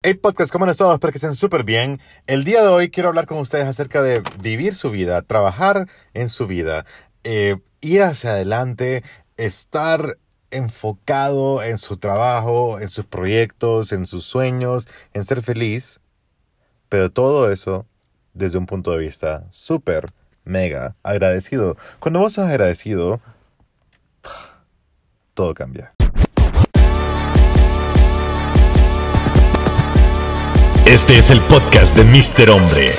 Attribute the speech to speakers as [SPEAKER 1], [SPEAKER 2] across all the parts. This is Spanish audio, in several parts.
[SPEAKER 1] Hey podcast, ¿cómo han estado? Espero que estén súper bien. El día de hoy quiero hablar con ustedes acerca de vivir su vida, trabajar en su vida, eh, ir hacia adelante, estar enfocado en su trabajo, en sus proyectos, en sus sueños, en ser feliz. Pero todo eso desde un punto de vista súper, mega agradecido. Cuando vos sos agradecido, todo cambia.
[SPEAKER 2] Este es el podcast de Mr. Hombre.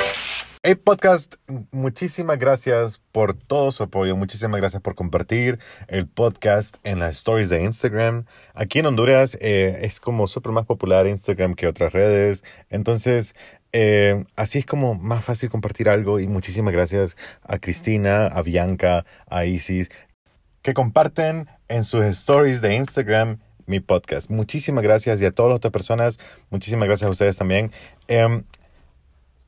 [SPEAKER 1] Hey podcast, muchísimas gracias por todo su apoyo, muchísimas gracias por compartir el podcast en las stories de Instagram. Aquí en Honduras eh, es como súper más popular Instagram que otras redes, entonces eh, así es como más fácil compartir algo y muchísimas gracias a Cristina, a Bianca, a Isis, que comparten en sus stories de Instagram mi podcast. Muchísimas gracias y a todas las otras personas, muchísimas gracias a ustedes también. Em,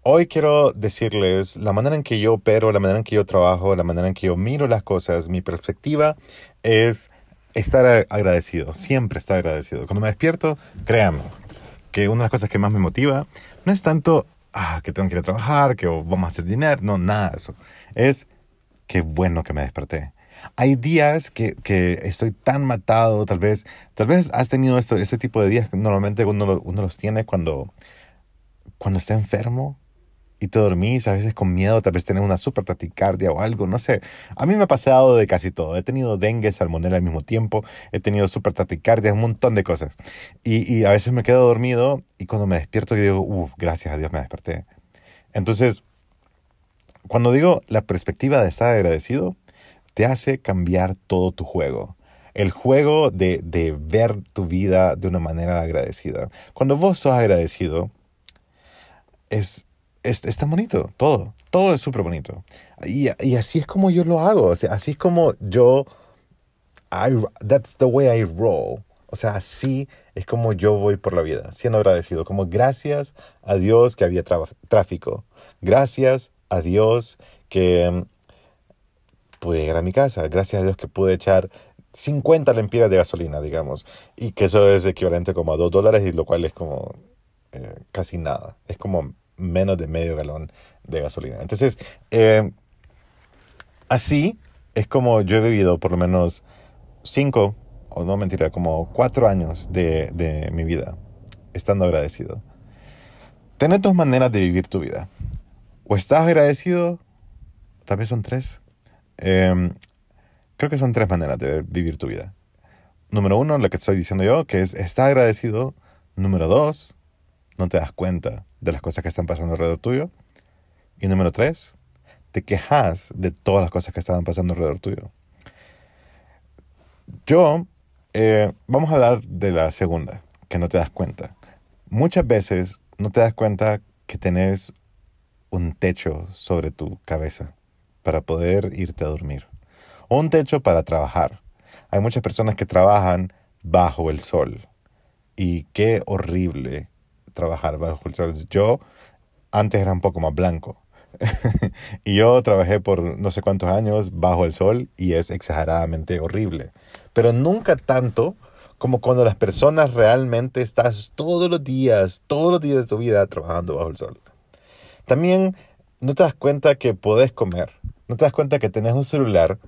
[SPEAKER 1] hoy quiero decirles la manera en que yo opero, la manera en que yo trabajo, la manera en que yo miro las cosas, mi perspectiva es estar agradecido, siempre estar agradecido. Cuando me despierto, créanme que una de las cosas que más me motiva no es tanto ah, que tengo que ir a trabajar, que vamos a hacer dinero, no, nada de eso. Es qué bueno que me desperté hay días que, que, estoy tan matado, tal vez, tal vez has tenido esto, ese tipo de días que normalmente uno, uno los tiene cuando, cuando está enfermo y te dormís, a veces con miedo, tal vez tener una super taticardia o algo, no sé. A mí me ha pasado de casi todo. He tenido dengue, salmonella al mismo tiempo, he tenido super taticardia, un montón de cosas. Y, y a veces me quedo dormido y cuando me despierto digo, uff, gracias a Dios me desperté. Entonces, cuando digo la perspectiva de estar agradecido, te hace cambiar todo tu juego. El juego de, de ver tu vida de una manera agradecida. Cuando vos sos agradecido, es, es, tan bonito, todo. Todo es súper bonito. Y, y, así es como yo lo hago. O sea, así es como yo... I, that's the way I roll. O sea, así es como yo voy por la vida, siendo agradecido. Como gracias a Dios que había tráfico. Gracias a Dios que pude llegar a mi casa. Gracias a Dios que pude echar 50 lempiras de gasolina, digamos. Y que eso es equivalente como a 2 dólares, y lo cual es como eh, casi nada. Es como menos de medio galón de gasolina. Entonces, eh, así es como yo he vivido por lo menos 5, o no mentira, como 4 años de, de mi vida, estando agradecido. Tienes dos maneras de vivir tu vida. O estás agradecido, tal vez son tres, Em, creo que son tres maneras de vivir tu vida. Número uno, lo que estoy diciendo yo, que es estar agradecido. Número dos, no te das cuenta de las cosas que están pasando alrededor tuyo. Y número tres, te quejas de todas las cosas que están pasando alrededor tuyo. Yo, eh, vamos a hablar de la segunda, que no te das cuenta. Muchas veces no te das cuenta que tenés un techo sobre tu cabeza para poder irte a dormir. Un techo para trabajar. Hay muchas personas que trabajan bajo el sol. Y qué horrible trabajar bajo el sol. Yo antes era un poco más blanco. y yo trabajé por no sé cuántos años bajo el sol y es exageradamente horrible. Pero nunca tanto como cuando las personas realmente estás todos los días, todos los días de tu vida trabajando bajo el sol. También no te das cuenta que podés comer. No te das cuenta que tenés un celular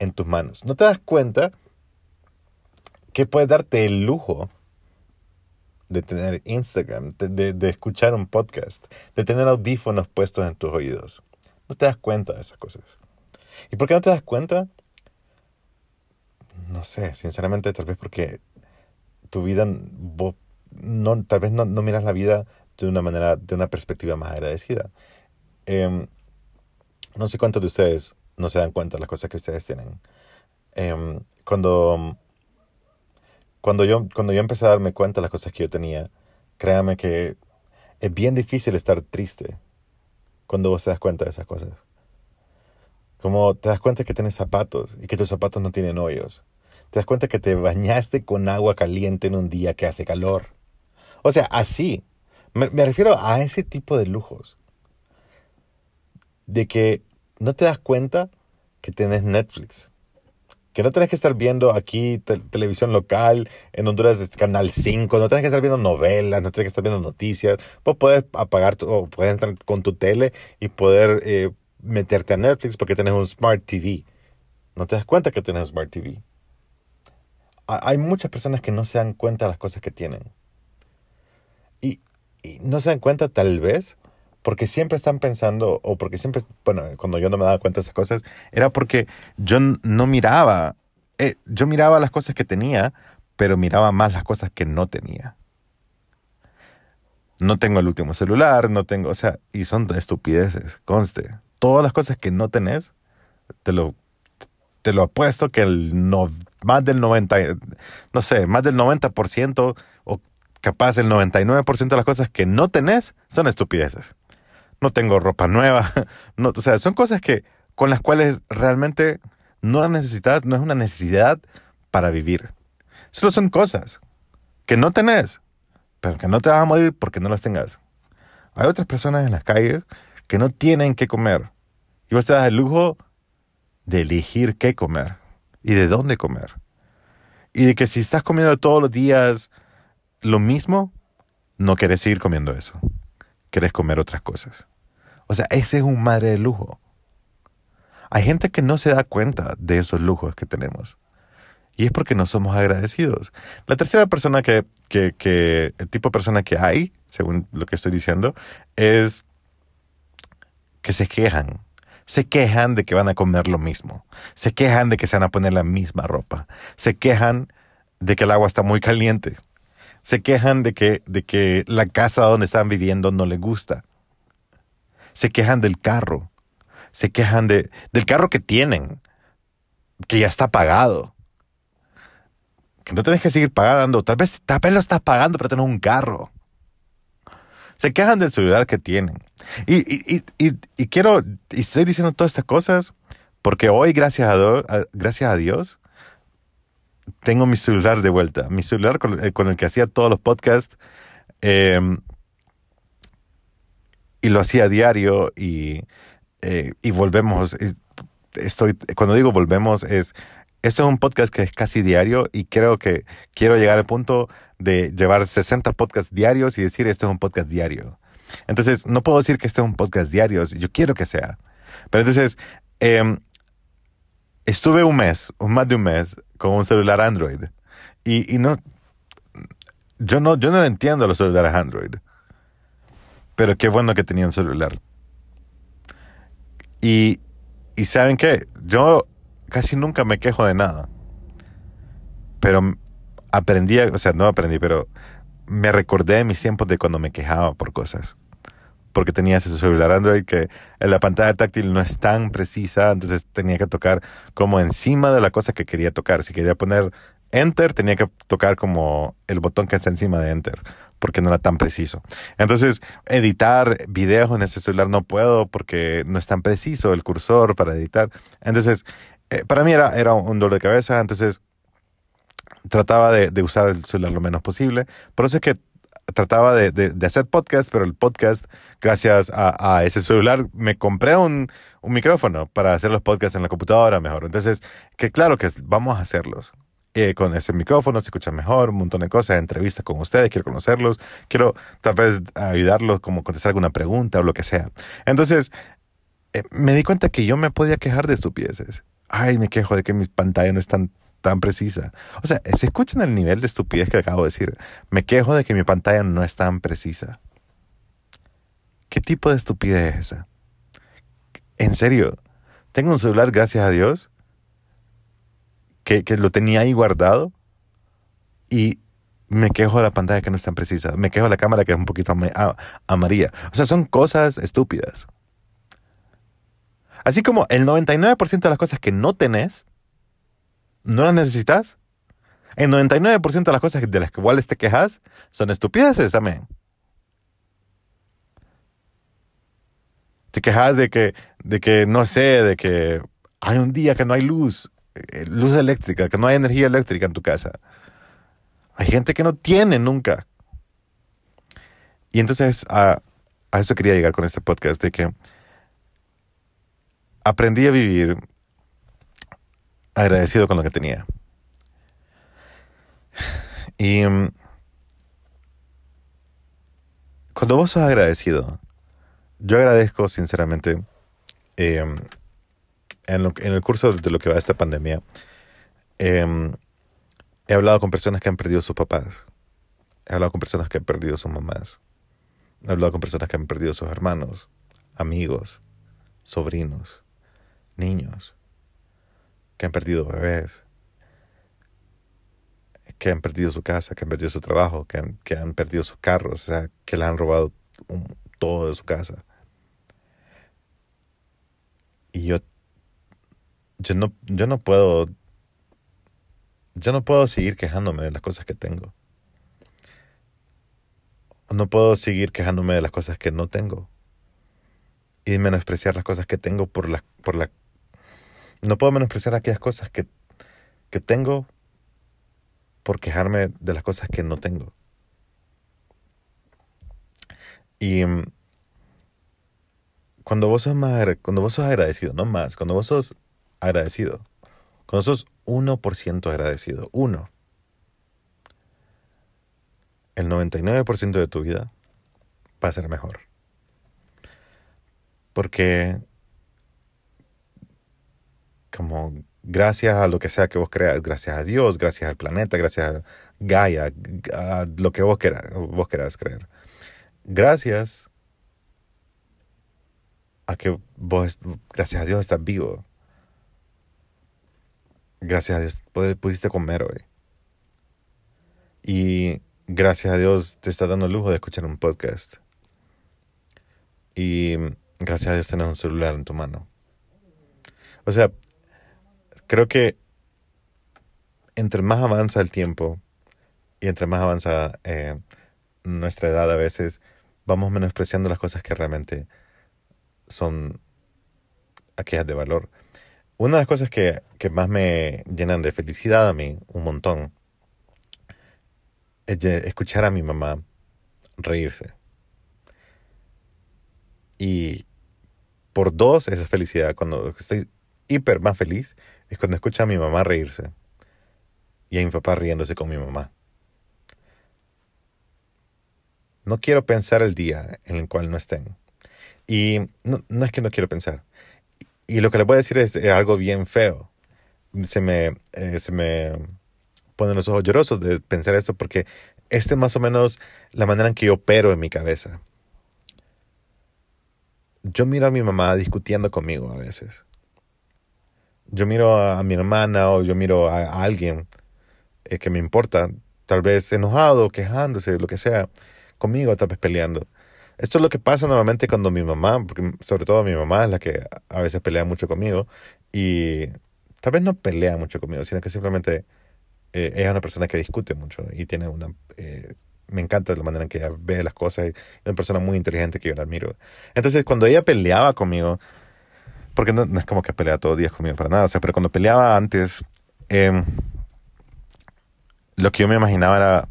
[SPEAKER 1] en tus manos. No te das cuenta que puedes darte el lujo de tener Instagram, de, escuchar un podcast, de tener audífonos puestos en tus oídos. No te das cuenta de esas cosas. ¿Y por qué no te das cuenta? No sé, sinceramente, tal vez porque tu vida, no, tal vez no, no miras la vida de una manera, de una perspectiva más agradecida. Em, no sé cuántos de ustedes no se dan cuenta de las cosas que ustedes tienen. Em, cuando, cuando, yo, cuando yo empecé a darme cuenta de las cosas que yo tenía, créame que es bien difícil estar triste cuando vos te das cuenta de esas cosas. Como te das cuenta que tienes zapatos y que tus zapatos no tienen hoyos. Te das cuenta que te bañaste con agua caliente en un día que hace calor. O sea, así. me refiero a ese tipo de lujos de que no te das cuenta que tienes Netflix, Que no tenés que estar viendo aquí te- televisión local, en Honduras es Canal 5, no tenés que estar viendo novelas, no tenés que estar viendo noticias. Vos puedes apagar, tu- o puedes entrar con tu tele y poder eh, meterte a Netflix porque tenés un Smart TV. No te das cuenta que tenés un Smart TV. Ha- Hay muchas personas que no se dan cuenta de las cosas que tienen. Y no se dan cuenta tal vez porque siempre están pensando, o porque siempre, bueno, cuando yo no me daba cuenta de esas cosas, era porque yo no miraba, eh, yo miraba las cosas que tenía, pero miraba más las cosas que no tenía. No tengo el último celular, no tengo, o sea, y son estupideces, conste. Todas las cosas que no tenés, te lo, te lo apuesto que el no, más del 90, no sé, más del 90% o capaz el 99% de las cosas que no tenés son estupideces. No tengo ropa nueva, o sea, son cosas que con las cuales realmente no las necesitas, no es una necesidad para vivir. Solo son cosas que no tenés, pero que no te vas a morir porque no las tengas. Hay otras personas en las calles que no tienen qué comer. Y vos te das el lujo de elegir qué comer y de dónde comer. Y de que si estás comiendo todos los días lo mismo, no querés seguir comiendo eso. Querés comer otras cosas. O sea, ese es un madre de lujo. Hay gente que no se da cuenta de esos lujos que tenemos. Y es porque no somos agradecidos. La tercera persona que, que, que, el tipo de persona que hay, según lo que estoy diciendo, es que se quejan. Se quejan de que van a comer lo mismo. Se quejan de que se van a poner la misma ropa. Se quejan de que el agua está muy caliente. Se quejan de que, de que la casa donde están viviendo no les gusta. Se quejan del carro. Se quejan de, del carro que tienen, que ya está pagado. Que no tenés que seguir pagando. Tal vez, tal vez lo estás pagando para tener un carro. Se quejan del celular que tienen. Y, y, y, y, quiero, y estoy diciendo todas estas cosas porque hoy, gracias a, gracias a Dios, tengo mi celular de vuelta. Mi celular con, el- con el que hacía todos los podcasts. eh, y lo hacía a diario y, eh, y volvemos. y Estoy, cuando digo volvemos es, esto es un podcast que es casi diario y creo que quiero llegar al punto de llevar 60 podcasts diarios y decir esto es un podcast diario. Entonces, no puedo decir que esto es un podcast diario, yo quiero que sea. Pero entonces, em, estuve un mes, más de un mes, con un celular Android. Y, y no, yo no, yo no entiendo los celulares Android. Pero qué bueno que tenía un celular. Y, y saben qué, yo casi nunca me quejo de nada. Pero aprendí, o sea, no aprendí, pero me recordé de mis tiempos de cuando me quejaba por cosas. Porque tenía ese celular Android que la pantalla táctil no es tan precisa, entonces tenía que tocar como encima de la cosa que quería tocar. Si quería poner Enter, tenía que tocar como el botón que está encima de Enter, porque no era tan preciso. Entonces, editar videos en ese celular no puedo porque no es tan preciso el cursor para editar. Entonces, eh, para mí era, era un dolor de cabeza, entonces trataba de, usar el celular lo menos posible. Por eso es que trataba de, de- de hacer podcast, pero el podcast, gracias a, a ese celular, me compré un, un micrófono para hacer los podcasts en la computadora mejor. Entonces, que claro que vamos a hacerlos. Eh, con ese micrófono se escucha mejor, un montón de cosas, entrevistas con ustedes, quiero conocerlos, quiero tal vez ayudarlos como contestar alguna pregunta o lo que sea. Entonces, eh, me di cuenta que yo me podía quejar de estupideces. Ay, me quejo de que mi pantalla no es tan, tan precisa. O sea, ¿se escuchan el nivel de estupidez que acabo de decir? Me quejo de que mi pantalla no es tan precisa. ¿Qué tipo de estupidez es esa? En serio, tengo un celular, gracias a Dios, que, que lo tenía ahí guardado y me quejo de la pantalla que no es tan precisa. Me quejo de la cámara que es un poquito amarilla. O sea, son cosas estúpidas. Así como el 99% de las cosas que no tenés, no las necesitas. El 99% de las cosas de las cuales te quejas son estupideces también. Te quejas de que, de que, no sé, de que hay un día que no hay luz, luz eléctrica, que no hay energía eléctrica en tu casa. Hay gente que no tiene nunca. Y entonces a, a eso quería llegar con este podcast, de que aprendí a vivir agradecido con lo que tenía. Y mm, cuando vos sos agradecido, yo agradezco sinceramente em, en, lo- en el curso de lo que va esta pandemia, em, he hablado con personas que han perdido sus papás, he hablado con personas que han perdido sus mamás, he hablado con personas que han perdido sus hermanos, amigos, sobrinos, niños, que han perdido bebés, que han perdido su casa, que han perdido su trabajo, que han, que han perdido sus carros, o sea, que le han robado un- todo de su casa. Y yo, yo no, yo no puedo, yo no puedo seguir quejándome de las cosas que tengo. No puedo seguir quejándome de las cosas que no tengo. Y menospreciar las cosas que tengo por la, por la, no puedo menospreciar aquellas cosas que, que tengo por quejarme de las cosas que no tengo. Y mm, cuando vos sos más, cuando vos sos agradecido, no más, cuando vos sos agradecido, cuando sos 1% agradecido, uno, el 99% de tu vida va a ser mejor. Porque como gracias a lo que sea que vos creas, gracias a Dios, gracias al planeta, gracias a Gaia, a lo que vos quieras, vos querás creer. Gracias a que vos, gracias a Dios, estás vivo. Gracias a Dios, pudiste comer hoy. Y gracias a Dios te está dando el lujo de escuchar un podcast. Y gracias a Dios tenés un celular en tu mano. O sea, creo que entre más avanza el tiempo y entre más avanza eh, nuestra edad a veces, vamos menospreciando las cosas que realmente son aquellas de valor. Una de las cosas que, que más me llenan de felicidad a mí, un montón, es escuchar a mi mamá reírse. Y por dos, esa felicidad, cuando estoy hiper más feliz, es cuando escucho a mi mamá reírse y a mi papá riéndose con mi mamá. No quiero pensar el día en el cual no estén. Y no, no es que no quiero pensar. Y lo que les voy a decir es, eh, algo bien feo. Se me, eh, se me ponen los ojos llorosos de pensar esto porque este es más o menos la manera en que yo opero en mi cabeza. Yo miro a mi mamá discutiendo conmigo a veces. Yo miro a, mi hermana o yo miro a, a alguien eh, que me importa, tal vez enojado, quejándose, lo que sea, conmigo, tal vez peleando. Esto es lo que pasa normalmente cuando mi mamá, porque sobre todo mi mamá es la que a veces pelea mucho conmigo y tal vez no pelea mucho conmigo, sino que simplemente eh, ella es una persona que discute mucho y tiene una... eh, me encanta la manera en que ella ve las cosas es una persona muy inteligente que yo la admiro. Entonces, cuando ella peleaba conmigo, porque no, no es como que pelea todos los días conmigo para nada, o sea, pero cuando peleaba antes, em, lo que yo me imaginaba era,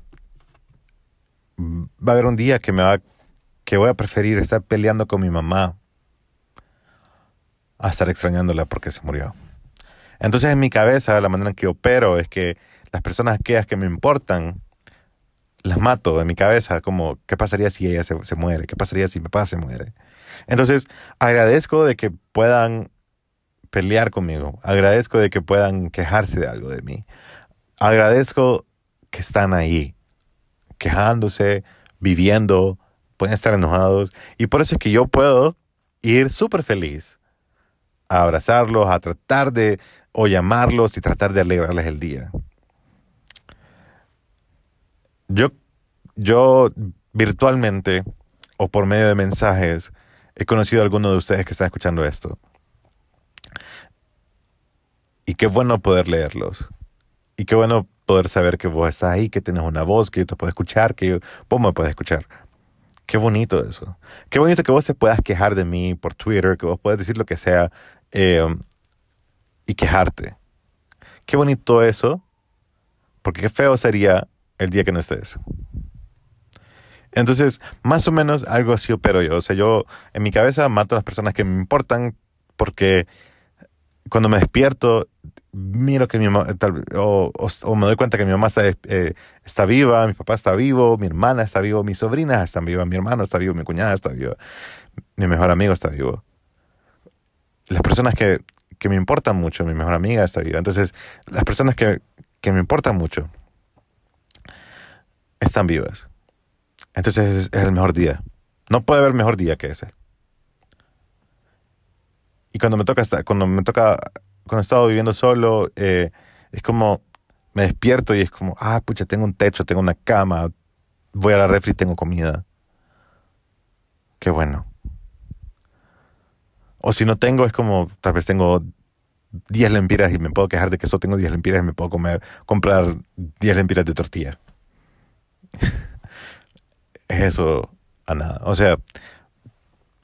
[SPEAKER 1] "Mm, va a haber un día que me va, que voy a preferir estar peleando con mi mamá a estar extrañándola porque se murió. Entonces en mi cabeza la manera en que opero es que las personas aquellas que me importan las mato en mi cabeza como qué pasaría si ella se, se muere, qué pasaría si papá se muere. Entonces agradezco de que puedan pelear conmigo, agradezco de que puedan quejarse de algo de mí, agradezco que están ahí, quejándose, viviendo, pueden estar enojados y por eso es que yo puedo ir súper feliz a abrazarlos, a tratar de, o llamarlos y tratar de alegrarles el día. Yo, yo virtualmente o por medio de mensajes he conocido a algunos de ustedes que están escuchando esto. Y qué bueno poder leerlos. Y qué bueno poder saber que vos estás ahí, que tienes una voz, que yo te puedo escuchar, que yo, vos me puedes escuchar. Qué bonito eso. Qué bonito que vos te puedas quejar de mí por Twitter, que vos puedas decir lo que sea eh, y quejarte. Qué bonito eso, porque qué feo sería el día que no estés. Entonces, más o menos algo así opero yo. O sea, yo en mi cabeza mato a las personas que me importan porque cuando me despierto, miro que mi mamá, o, o- o me doy cuenta que mi mamá está, eh, está viva, mi papá está vivo, mi hermana está vivo, mis sobrinas están vivas, mi hermano está vivo, mi cuñada está viva, mi mejor amigo está vivo. Las personas que, que me importan mucho, mi mejor amiga está viva. Entonces, las personas que, que me importan mucho están vivas. Entonces es, es el mejor día. No puede haber mejor día que ese. Y cuando me toca cuando me toca, cuando he estado viviendo solo, eh, es como me despierto y es como, ah, pucha, tengo un techo, tengo una cama, voy a la refri tengo comida. Qué bueno. O si no tengo, es como, tal vez tengo 10 lempiras y me puedo quejar de que solo tengo 10 lempiras y me puedo comer, comprar 10 lempiras de tortilla. es eso a nada. O sea,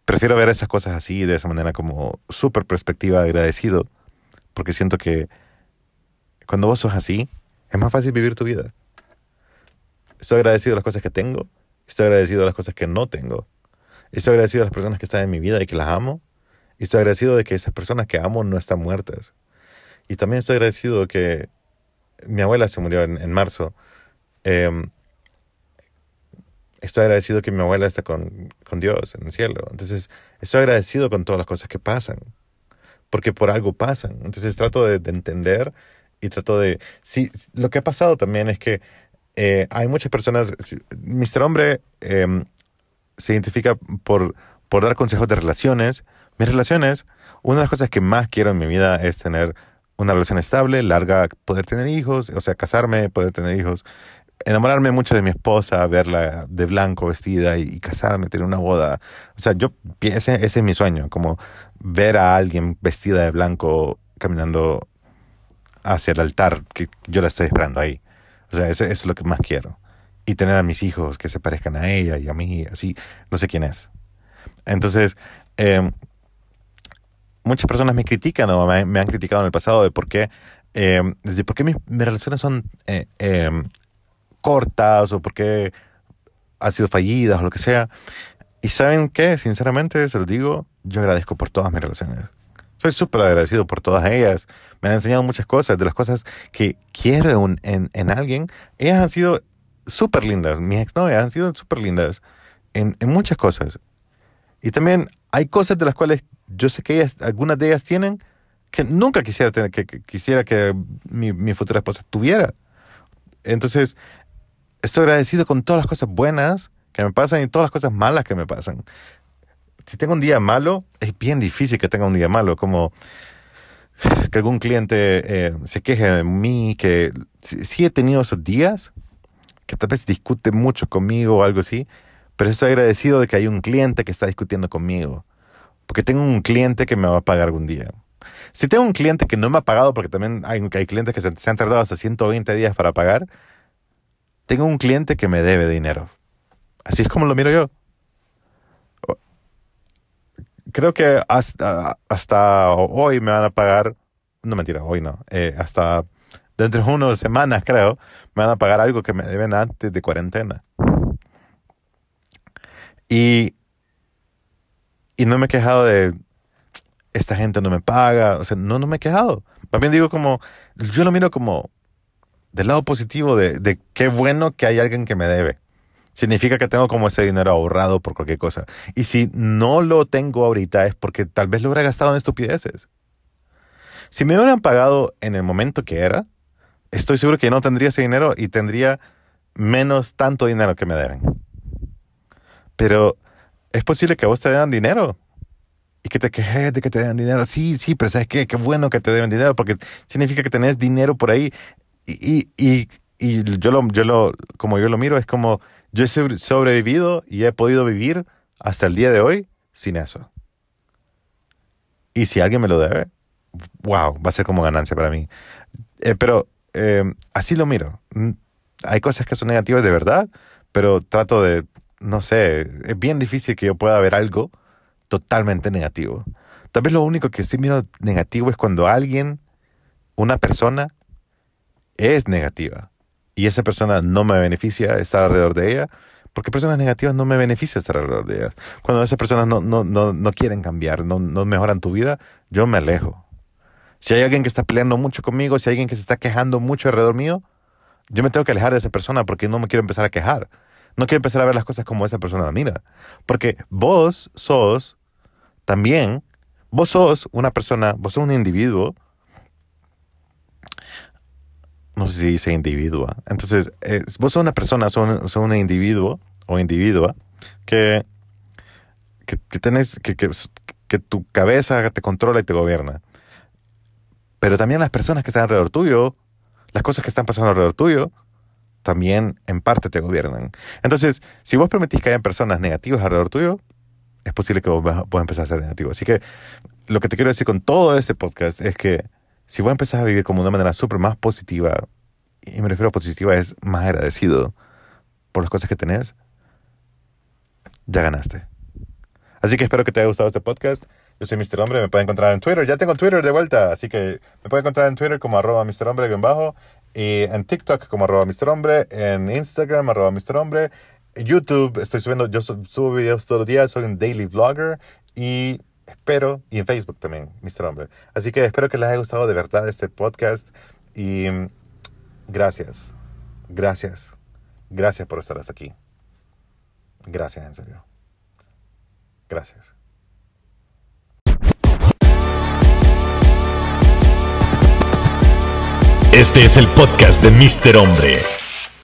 [SPEAKER 1] prefiero ver esas cosas así, de esa manera como súper perspectiva, agradecido, porque siento que cuando vos sos así, es más fácil vivir tu vida. Estoy agradecido de las cosas que tengo, estoy agradecido de las cosas que no tengo, estoy agradecido de las personas que están en mi vida y que las amo, y estoy agradecido de que esas personas que amo no están muertas. Y también estoy agradecido de que mi abuela se murió en, en marzo. Em, estoy agradecido que mi abuela está con, con Dios en el cielo. Entonces, estoy agradecido con todas las cosas que pasan, porque por algo pasan. Entonces, trato de, de entender y trato de... Sí, lo que ha pasado también es que eh, hay muchas personas... sí, Mr. Hombre em, se identifica por, por dar consejos de relaciones. Mis relaciones, una de las cosas que más quiero en mi vida es tener una relación estable, larga, poder tener hijos, o sea, casarme, poder tener hijos enamorarme mucho de mi esposa, verla de blanco vestida y, casarme, tener una boda. O sea, yo, ese, ese es mi sueño, como ver a alguien vestida de blanco caminando hacia el altar, que yo la estoy esperando ahí. O sea, eso, es lo que más quiero. Y tener a mis hijos que se parezcan a ella y a mí, así, no sé quién es. Entonces, eh, muchas personas me critican o me, han criticado en el pasado de por qué, eh, de por qué mis, relaciones son eh, eh, cortas o porque han sido fallidas o lo que sea. Y saben qué, sinceramente, se los digo, yo agradezco por todas mis relaciones. Soy súper agradecido por todas ellas. Me han enseñado muchas cosas. De las cosas que quiero en, en, en alguien, ellas han sido súper lindas. Mis exnovias han sido súper lindas en, en muchas cosas. Y también hay cosas de las cuales yo sé que ellas, algunas de ellas tienen que nunca quisiera tener, que, que quisiera que mi, mi futura esposa tuviera. Entonces, estoy agradecido con todas las cosas buenas que me pasan y todas las cosas malas que me pasan. Si tengo un día malo, es bien difícil que tenga un día malo, como que algún cliente eh, se queje de mí, que sí, sí he tenido esos días, que tal vez discute mucho conmigo o algo así, pero estoy agradecido de que hay un cliente que está discutiendo conmigo, porque tengo un cliente que me va a pagar algún día. Si tengo un cliente que no me ha pagado, porque también hay, hay clientes que se, se han tardado hasta 120 días para pagar, tengo un cliente que me debe dinero. Así es como lo miro yo. Creo que hasta, hasta hoy me van a pagar, no mentira, hoy no, eh, hasta dentro de unas semanas creo, me van a pagar algo que me deben antes de cuarentena. Y, y no me he quejado de esta gente no me paga, o sea, no, no me he quejado. Más bien digo como, yo lo miro como del lado positivo de, qué bueno que hay alguien que me debe. Significa que tengo como ese dinero ahorrado por cualquier cosa. Y si no lo tengo ahorita es porque tal vez lo hubiera gastado en estupideces. Si me hubieran pagado en el momento que era, estoy seguro que no tendría ese dinero y tendría menos tanto dinero que me deben. Pero es posible que a vos te den dinero y que te quejes de que te den dinero. Sí, sí, pero ¿sabes qué? Qué bueno que te den dinero porque significa que tenés dinero por ahí. Y, y, y, yo, lo, yo lo, como yo lo miro, es como yo he sobre- sobrevivido y he podido vivir hasta el día de hoy sin eso. Y si alguien me lo debe, wow, va a ser como ganancia para mí. Eh, pero eh, así lo miro. Mm, Hay cosas que son negativas de verdad, pero trato de, no sé, es bien difícil que yo pueda ver algo totalmente negativo. Tal vez lo único que sí miro negativo es cuando alguien, una persona, es negativa y esa persona no me beneficia estar alrededor de ella, porque personas negativas no me beneficia estar alrededor de ellas. Cuando esas personas no, no, no, no quieren cambiar, no, no mejoran tu vida, yo me alejo. Si hay alguien que está peleando mucho conmigo, si hay alguien que se está quejando mucho alrededor mío, yo me tengo que alejar de esa persona porque no me quiero empezar a quejar. No quiero empezar a ver las cosas como esa persona la mira. Porque vos sos también, vos sos una persona, vos sos un individuo. No sé si dice individuo. Entonces, vos sos una persona, sos, un individuo o individua que, que, tenés, que, que tu cabeza te controla y te gobierna. Pero también las personas que están alrededor tuyo, las cosas que están pasando alrededor tuyo, también en parte te gobiernan. Entonces, si vos permitís que haya personas negativas alrededor tuyo, es posible que vos puedas empezar a ser negativo. Así que lo que te quiero decir con todo este podcast es que si vos empezás a vivir como una manera súper más positiva, y me refiero a positiva, es más agradecido por las cosas que tenés, ya ganaste. Así que espero que te haya gustado este podcast. Yo soy Mr. Hombre, me pueden encontrar en Twitter. Ya tengo Twitter de vuelta, así que me pueden encontrar en Twitter como arroba Mr. Hombre bajo y en TikTok como arroba Mr. Hombre, en Instagram arroba Mr. Hombre, YouTube estoy subiendo, yo subo videos todos los días, soy un daily vlogger y espero, y en Facebook también, Mr. Hombre. Así que espero que les haya gustado de verdad este podcast y gracias, gracias, gracias por estar hasta aquí. Gracias, en serio. Gracias.
[SPEAKER 2] Este es el podcast de Mr. Hombre.